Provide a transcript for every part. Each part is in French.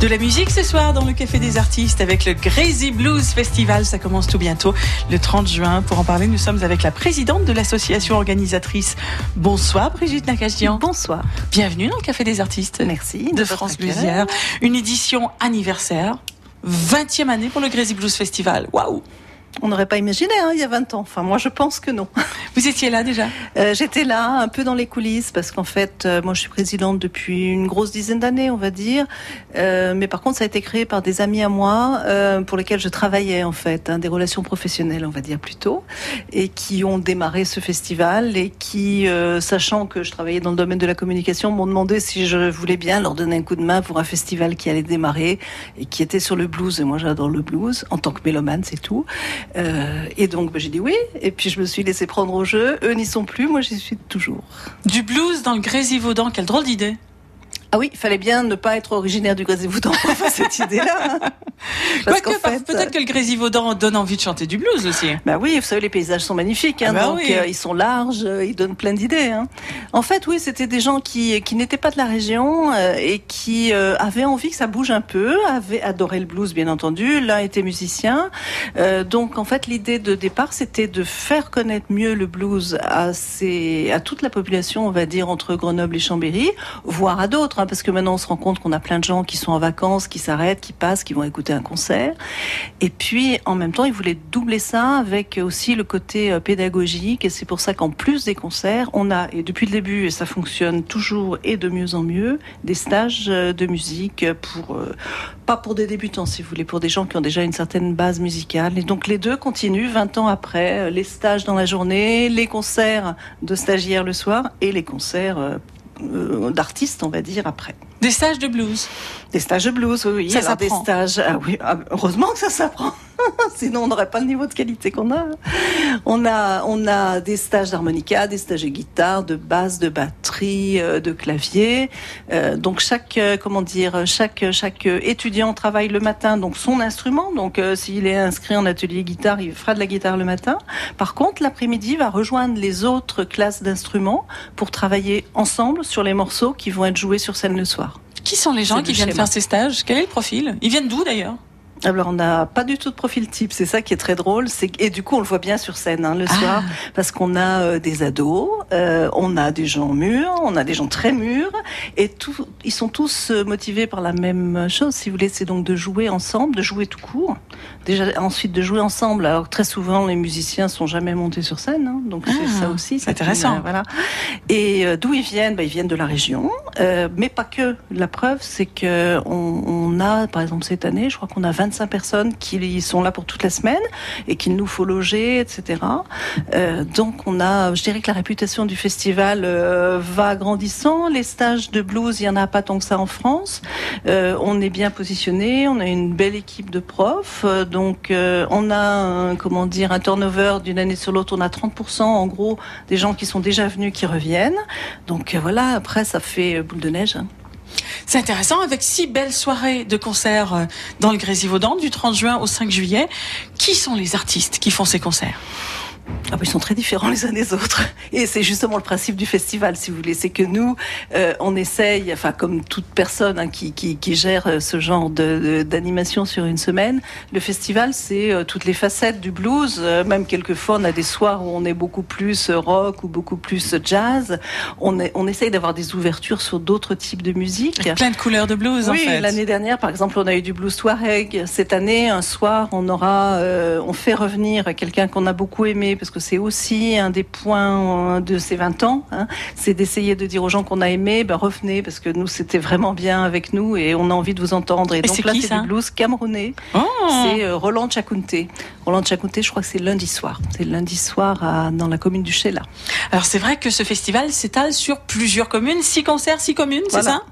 De la musique ce soir dans le Café des Artistes avec le Crazy Blues Festival. Ça commence tout bientôt, le 30 juin. Pour en parler, nous sommes avec la présidente de l'association organisatrice. Bonsoir Brigitte Nakachian. Bonsoir. Bienvenue dans le Café des Artistes. Merci. De, France Bluesière. Une édition anniversaire. 20e année pour le Crazy Blues Festival. Waouh on n'aurait pas imaginé hein, il y a 20 ans. Enfin, moi, je pense que non. Vous étiez là déjà? Euh, J'étais là, un peu dans les coulisses, parce qu'en fait, euh, moi, je suis présidente depuis une grosse dizaine d'années, on va dire. Euh, mais par contre, ça a été créé par des amis à moi, pour lesquels je travaillais, en fait, hein, des relations professionnelles, on va dire plutôt, et qui ont démarré ce festival et qui, sachant que je travaillais dans le domaine de la communication, m'ont demandé si je voulais bien leur donner un coup de main pour un festival qui allait démarrer et qui était sur le blues. Et moi, j'adore le blues en tant que mélomane, c'est tout. Et donc, bah, j'ai dit oui. Et puis, je me suis laissé prendre au jeu. Eux n'y sont plus. Moi, j'y suis toujours. Du blues dans le Grésivaudan, quelle drôle d'idée. Ah oui, il fallait bien ne pas être originaire du Grésivaudan pour faire cette idée-là. peut-être que le Grésivaudan donne envie de chanter du blues aussi. Bah oui, vous savez, les paysages sont magnifiques, hein, ah bah donc euh, ils sont larges, euh, ils donnent plein d'idées. Hein. En fait, oui, c'était des gens qui qui n'étaient pas de la région euh, et qui avaient envie que ça bouge un peu, avaient adoré le blues, bien entendu. L'un était musicien, donc en fait, l'idée de départ, c'était de faire connaître mieux le blues à à toute la population, on va dire entre Grenoble et Chambéry, voire à d'autres Parce que maintenant on se rend compte qu'on a plein de gens qui sont en vacances, qui s'arrêtent, qui passent, qui vont écouter un concert. Et puis en même temps, ils voulaient doubler ça avec aussi le côté euh, pédagogique. Et c'est pour ça qu'en plus des concerts, on a, et depuis le début, et ça fonctionne toujours et de mieux en mieux, des stages euh, de musique pour, euh, pas pour des débutants si vous voulez, pour des gens qui ont déjà une certaine base musicale. Et donc les deux continuent 20 ans après, les stages dans la journée, les concerts de stagiaires le soir et les concerts d'artistes, on va dire, après. Des stages de blues Des stages de blues, oui. Ça des stages. Ah oui, ah, heureusement que ça s'apprend. Sinon, on n'aurait pas le niveau de qualité qu'on a. On a, on a des stages d'harmonica, des stages de guitare, de basse, de batterie, euh, de clavier. Euh, donc chaque, euh, comment dire, chaque chaque étudiant travaille le matin donc son instrument. Donc s'il est inscrit en atelier guitare, il fera de la guitare le matin. Par contre, l'après-midi, va rejoindre les autres classes d'instruments pour travailler ensemble sur les morceaux qui vont être joués sur scène le soir. Qui sont les gens qui viennent faire ces stages? Quel est le profil? Ils viennent d'où d'ailleurs? Alors on n'a pas du tout de profil type, c'est ça qui est très drôle. et du coup on le voit bien sur scène hein, le ah. soir parce qu'on a euh, des ados, euh, on a des gens mûrs, on a des gens très mûrs et tout, ils sont tous euh, motivés par la même chose. Si vous voulez, c'est donc de jouer ensemble, de jouer tout court. Déjà ensuite de jouer ensemble. Alors très souvent les musiciens sont jamais montés sur scène, hein, donc c'est ah, ça aussi. C'est intéressant. voilà. Et d'où ils viennent? Ben, Ils viennent de la région, mais pas que. La preuve, c'est que on, on a, par exemple cette année, je crois qu'on a 20 25 personnes qui sont là pour toute la semaine et qu'il nous faut loger, etc. Euh, donc on a, je dirais que la réputation du festival euh, va grandissant. Les stages de blues, il y en a pas tant que ça en France. Euh, on est bien positionné, on a une belle équipe de profs. Donc on a, un, comment dire, un turnover d'une année sur l'autre. On a 30% en gros des gens qui sont déjà venus qui reviennent. Donc voilà, après ça fait boule de neige. Hein. C'est intéressant avec six belles soirées de concerts euh, dans le Grésivaudan du 30 juin au 5 juillet. Qui sont les artistes qui font ces concerts? Ah bah, ils sont très différents les uns des autres. Et c'est justement le principe du festival, si vous voulez. C'est que nous, euh, on essaye, enfin comme toute personne hein, qui, qui, qui, gère euh, ce genre d'animation sur une semaine, le festival, c'est euh, toutes les facettes du blues. même quelquefois, on a des soirs où on est beaucoup plus rock ou beaucoup plus jazz. On, est, on essaye d'avoir des ouvertures sur d'autres types de musique. plein de couleurs de blues, oui, en fait. l'année dernière, par exemple, on a eu du blues Touareg. Cette année, un soir, on aura, on fait revenir quelqu'un qu'on a beaucoup aimé parce que c'est aussi un des points euh, de ces 20 ans, hein, c'est d'essayer de dire aux gens qu'on a aimé, ben revenez, parce que nous, c'était vraiment bien avec nous et on a envie de vous entendre. Et, donc là, c'est du blues camerounais. Oh. c'est euh, Roland Chakunte. Roland Chakunte, je crois que c'est lundi soir. C'est lundi soir à, dans la commune du Chéla. Alors c'est vrai que ce festival s'étale sur plusieurs communes, six concerts, six communes, c'est ça?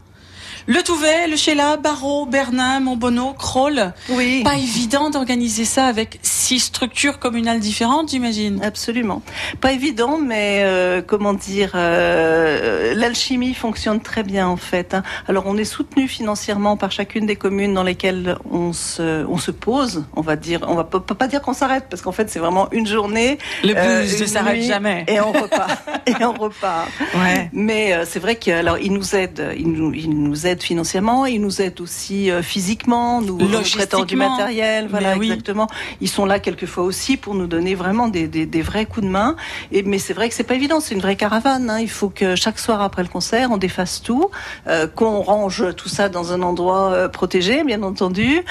Le Touvet, le Sheila, Barreau, Bernin, Montbonneau, Kroll. Oui. Pas évident d'organiser ça avec six structures communales différentes, j'imagine. Absolument. Pas évident, mais euh, comment dire, euh, l'alchimie fonctionne très bien en fait. Hein. Alors on est soutenu financièrement par chacune des communes dans lesquelles on se, on se pose. On va dire, on va pas, pas dire qu'on s'arrête parce qu'en fait c'est vraiment une journée. Le blues euh, ne s'arrête jamais. Et on repart. et on repart. Ouais. Mais euh, c'est vrai qu'il il nous aide, il nous, il nous aide financièrement, ils nous aident aussi physiquement, nous, prêtant du matériel, voilà exactement. Ils sont là quelquefois aussi pour nous donner vraiment des, des, des vrais coups de main. Et mais c'est vrai que c'est pas évident, c'est une vraie caravane. Hein. Il faut que chaque soir après le concert, on défasse tout, qu'on range tout ça dans un endroit protégé, bien entendu,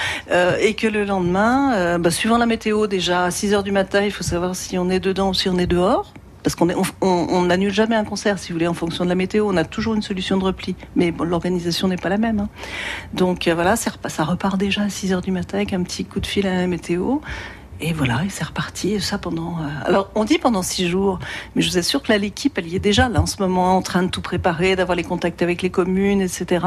et que le lendemain, bah, suivant la météo déjà à 6 heures du matin, il faut savoir si on est dedans ou si on est dehors. Parce qu'on on n'annule jamais un concert, si vous voulez, en fonction de la météo. On a toujours une solution de repli. Mais l'organisation n'est pas la même. Hein. Donc euh, voilà, ça repart déjà à 6 heures du matin avec un petit coup de fil à la météo. Et voilà, et c'est reparti. Et ça pendant. Euh, alors, on dit pendant six jours, mais je vous assure que là, l'équipe, elle y est déjà là en ce moment, en train de tout préparer, d'avoir les contacts avec les communes, etc.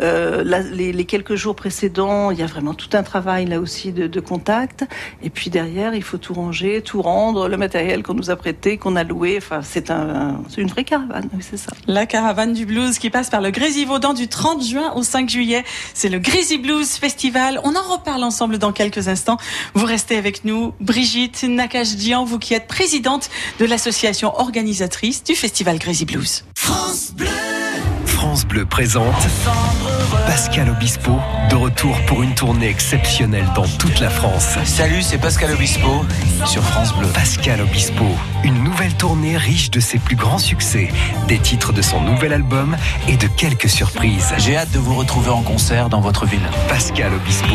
Euh, là, les, quelques jours précédents, il y a vraiment tout un travail là aussi de, de contact. Et puis derrière, il faut tout ranger, tout rendre, le matériel qu'on nous a prêté, qu'on a loué. Enfin, c'est un, une vraie caravane, oui, c'est ça. La caravane du blues qui passe par le Grésivaudan du 30 juin au 5 juillet. C'est le Grésy Blues Festival. On en reparle ensemble dans quelques instants. Vous restez avec nous, Brigitte Nakajdian, vous qui êtes présidente de l'association organisatrice du festival Crazy Blues. France Bleu. France Bleu présente Pascal Obispo, de retour pour une tournée exceptionnelle dans toute la France. Salut, c'est Pascal Obispo sur France Bleu. Pascal Obispo, une nouvelle tournée riche de ses plus grands succès, des titres de son nouvel album et de quelques surprises. J'ai hâte de vous retrouver en concert dans votre ville. Pascal Obispo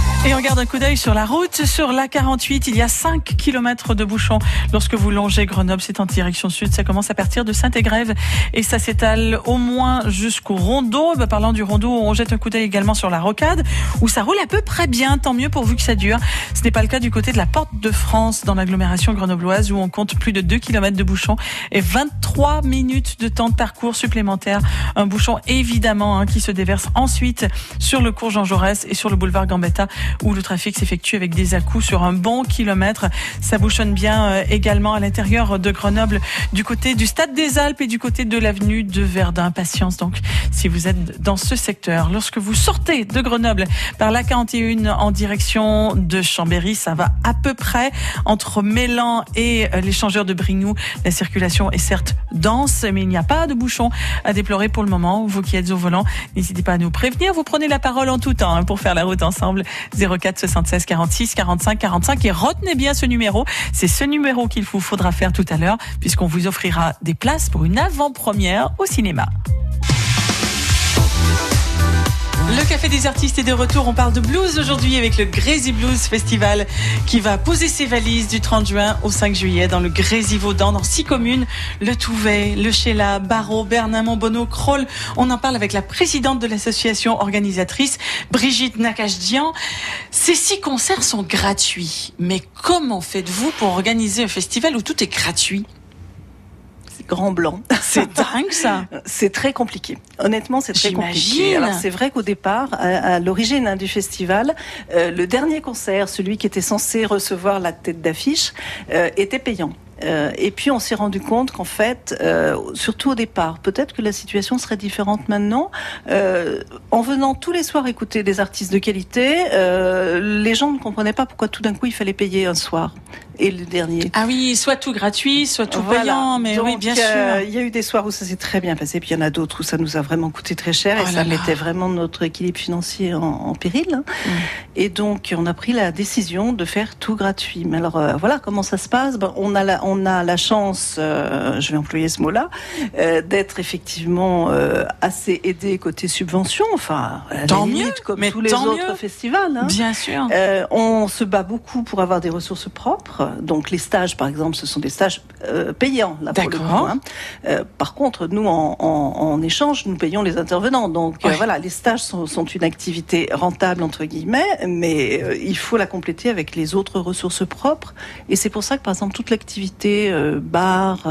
Et on garde un coup d'œil sur la route. Sur la 48, il y a 5 km de bouchons. Lorsque vous longez Grenoble, c'est en direction sud. Ça commence à partir de Saint-Égrève et ça s'étale au moins jusqu'au rondeau. Bah, parlant du rondeau, on jette un coup d'œil également sur la rocade où ça roule à peu près bien. Tant mieux pourvu que ça dure. Ce n'est pas le cas du côté de la Porte de France dans l'agglomération grenobloise où on compte plus de 2 km de bouchons et 23 minutes de temps de parcours supplémentaire. Un bouchon évidemment hein, qui se déverse ensuite sur le cours Jean Jaurès et sur le boulevard Gambetta où le trafic s'effectue avec des à sur un bon kilomètre. Ça bouchonne bien euh, également à l'intérieur de Grenoble, du côté du Stade des Alpes et du côté de l'avenue de Verdun. Patience donc si vous êtes dans ce secteur. Lorsque vous sortez de Grenoble par la 41 en direction de Chambéry, ça va à peu près entre Mélan et euh, l'échangeur de Brignoux. La circulation est certes dense, mais il n'y a pas de bouchon à déplorer pour le moment. Vous qui êtes au volant, n'hésitez pas à nous prévenir. Vous prenez la parole en tout temps hein, pour faire la route ensemble. 04 76 46 45 45 et retenez bien ce numéro. C'est ce numéro qu'il vous faudra faire tout à l'heure puisqu'on vous offrira des places pour une avant-première au cinéma. Le Café des artistes est de retour. On parle de blues aujourd'hui avec le Grazy Blues Festival qui va poser ses valises du 30 juin au 5 juillet dans le Grésivaudan, dans six communes, le Touvet, le Chéla, Barreau, Bernin, Montbonneau, Kroll. On en parle avec la présidente de l'association organisatrice, Brigitte Nakajdian. Ces six concerts sont gratuits. Mais comment faites-vous pour organiser un festival où tout est gratuit? Grand blanc. C'est dingue ça. c'est très compliqué. Honnêtement, c'est très compliqué. C'est vrai qu'au départ, à, l'origine hein, du festival, euh, le dernier concert, celui qui était censé recevoir la tête d'affiche, euh, était payant. Euh, et puis on s'est rendu compte qu'en fait, euh, surtout au départ, peut-être que la situation serait différente maintenant. Euh, en venant tous les soirs écouter des artistes de qualité, les gens ne comprenaient pas pourquoi tout d'un coup il fallait payer un soir et le dernier. Ah oui, soit tout gratuit, soit tout payant, mais oui, bien sûr. Il y a eu des soirs où ça s'est très bien passé, puis il y en a d'autres où ça nous a vraiment coûté très cher et oh ça mettait vraiment notre équilibre financier en, péril. Mm. Et donc on a pris la décision de faire tout gratuit. Mais alors voilà comment ça se passe. Ben, on a la, on a la chance, euh, je vais employer ce mot-là, euh, d'être effectivement euh, assez aidé côté subvention, enfin, tant mieux, comme mais tous les autres festivals. Hein. Bien sûr. on se bat beaucoup pour avoir des ressources propres. Donc les stages, par exemple, ce sont des stages payants là pour le coup. Hein. par contre, nous, en, échange, nous payons les intervenants. Donc voilà, les stages sont, sont, une activité rentable entre guillemets, mais il faut la compléter avec les autres ressources propres. Et c'est pour ça que, par exemple, toute l'activité activités, bars,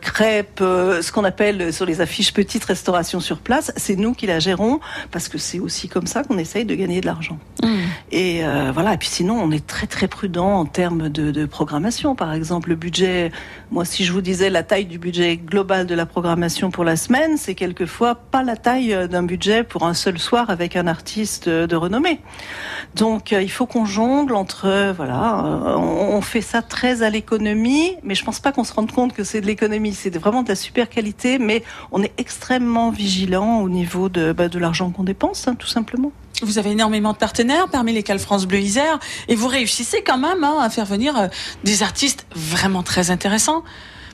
crêpes, ce qu'on appelle sur les affiches petites restauration sur place. C'est nous qui la gérons parce que c'est aussi comme ça qu'on essaye de gagner de l'argent. Mmh. Et voilà. Et puis sinon, on est très très prudent en termes de, de programmation. Par exemple, le budget. Moi, si je vous disais la taille du budget global de la programmation pour la semaine, c'est quelquefois pas la taille d'un budget pour un seul soir avec un artiste de renommée. Donc euh, il faut qu'on jongle entre euh, voilà, euh, on, fait ça très à l'économie, mais je pense pas qu'on se rende compte que c'est de l'économie, c'est vraiment de la super qualité, mais on est extrêmement vigilant au niveau de, bah, de l'argent qu'on dépense, hein, tout simplement. Vous avez énormément de partenaires, parmi lesquels France Bleu Isère, et vous réussissez quand même hein, à faire venir des artistes vraiment très intéressants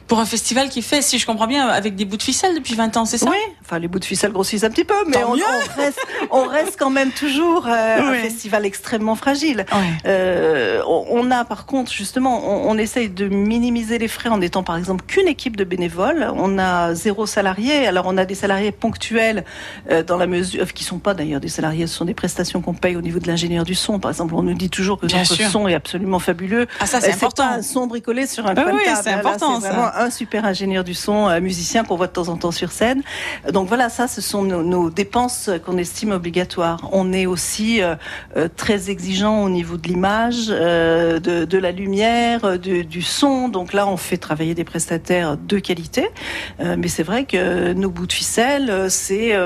pour un festival qui fait, si je comprends bien, avec des bouts de ficelle depuis 20 ans, c'est ça? Oui, enfin les bouts de ficelle grossissent un petit peu, mais on, reste, on, reste, quand même toujours euh, un festival extrêmement fragile. Euh, on, a par contre, justement, on, essaye de minimiser les frais en étant par exemple qu'une équipe de bénévoles. On a zéro salarié, alors on a des salariés ponctuels euh, dans la mesure, qui sont pas d'ailleurs des salariés, ce sont des prestations qu'on paye au niveau de l'ingénieur du son. Par exemple, on nous dit toujours que notre son est absolument fabuleux. Ah ça c'est important. Pas un son bricolé sur un coin oui, c'est important ça un super ingénieur du son, un musicien qu'on voit de temps en temps sur scène. Donc voilà, ça, ce sont nos, dépenses qu'on estime obligatoires. On est aussi euh, euh, très exigeant au niveau de l'image, euh, de, la lumière, du son. Donc là, on fait travailler des prestataires de qualité. mais c'est vrai que nos bouts de ficelle, c'est,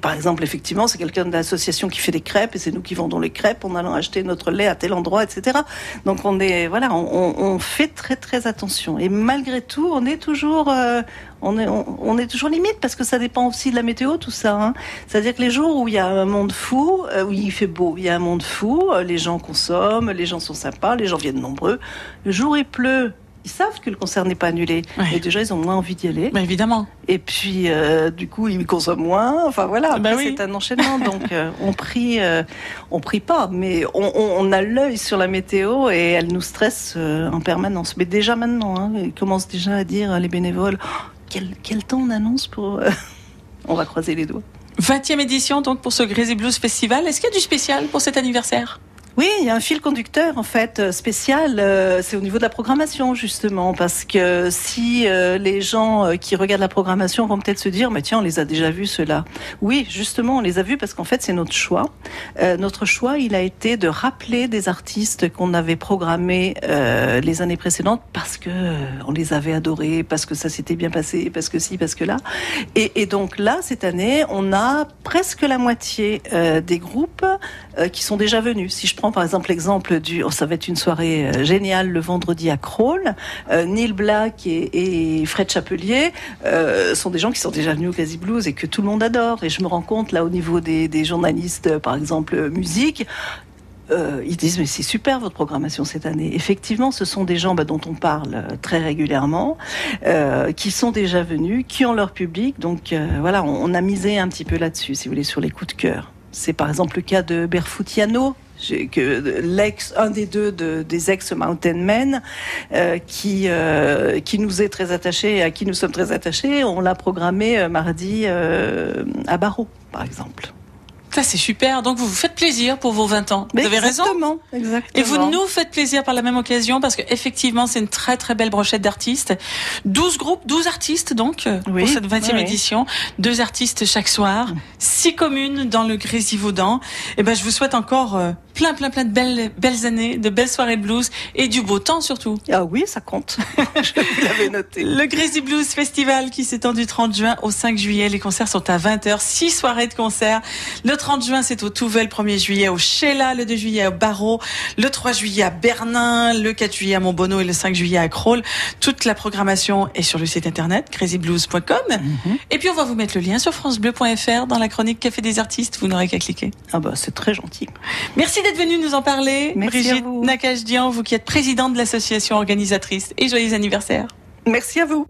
par exemple, effectivement, c'est quelqu'un de l'association qui fait des crêpes et c'est nous qui vendons les crêpes en allant acheter notre lait à tel endroit, etc. Donc on est, voilà, on, fait très très attention. Et malgré tout, on est toujours, on, est, on, est toujours limite parce que ça dépend aussi de la météo, tout ça. Hein. C'est-à-dire que les jours où il y a un monde fou, euh, où il fait beau, il y a un monde fou, euh, les gens consomment, les gens sont sympas, les gens viennent nombreux. Le jour il pleut, ils savent que le concert n'est pas annulé. Et déjà, ils ont moins envie d'y aller. Bah, évidemment. Et puis, euh, du coup, ils consomment moins. Enfin voilà, bah c'est un enchaînement. Donc, euh, on prie, euh, on prie pas, mais on, on, a l'œil sur la météo et elle nous stresse en permanence. Mais déjà maintenant, hein, ils commencent déjà à dire les bénévoles quel, temps on annonce pour. on va croiser les doigts. 20e édition donc pour ce Greasy Blues Festival. Est-ce qu'il y a du spécial pour cet anniversaire? Oui, il y a un fil conducteur en fait euh, spécial. Euh, c'est au niveau de la programmation justement, parce que si euh, les gens qui regardent la programmation vont peut-être se dire, mais tiens, on les a déjà vus ceux-là. Oui, justement, on les a vus parce qu'en fait c'est notre choix. notre choix, il a été de rappeler des artistes qu'on avait programmés les années précédentes parce que on les avait adorés, parce que ça s'était bien passé, parce que si, parce que là. Et, et, donc là, cette année, on a presque la moitié des groupes qui sont déjà venus. Si je par exemple l'exemple du, oh, ça va être une soirée euh, géniale le vendredi à Crawl. Euh, Neil Black et, Fred Chapelier euh, sont des gens qui sont déjà venus au Crazy Blues et que tout le monde adore. Et je me rends compte là au niveau des, journalistes, par exemple musique, ils disent mais c'est super votre programmation cette année. Effectivement, ce sont des gens bah, dont on parle très régulièrement, qui sont déjà venus, qui ont leur public. Donc voilà, on, on, a misé un petit peu là-dessus, si vous voulez, sur les coups de cœur. C'est par exemple le cas de Berfoutiano, que l'ex, un des deux des ex Mountain Men, euh, qui euh, qui nous est très attaché et à qui nous sommes très attachés, on l'a programmé euh, mardi à Barreau, par exemple. Ça, c'est super. Donc, vous vous faites plaisir pour vos 20 ans. Vous avez raison. Exactement. Et vous nous faites plaisir par la même occasion parce qu'effectivement, c'est une très, très belle brochette d'artistes. 12 groupes, 12 artistes, donc, pour cette 20e édition. Deux artistes chaque soir. Six communes dans le Grésivaudan. Et eh ben, je vous souhaite encore plein, plein, plein de belles, belles années, de belles soirées de blues et du beau temps surtout. Ah oui, ça compte. Je l'avais noté. Le Crazy Blues Festival qui s'étend du 30 juin au 5 juillet. Les concerts sont à 20h. Six soirées de concerts. Le 30 juin, c'est au Touvel. Le 1er juillet au Sheila. Le 2 juillet au Barreau. Le 3 juillet à Bernin. Le 4 juillet à Montbonneau et le 5 juillet à Crawl. Toute la programmation est sur le site internet crazyblues.com. Mhm. Et puis on va vous mettre le lien sur francebleu.fr dans la chronique Café des artistes. Vous n'aurez qu'à cliquer. Ah bah c'est très gentil. Merci d'être venue nous en parler. Merci Brigitte Nakajdian, vous qui êtes présidente de l'association organisatrice. Et joyeux anniversaire. Merci à vous.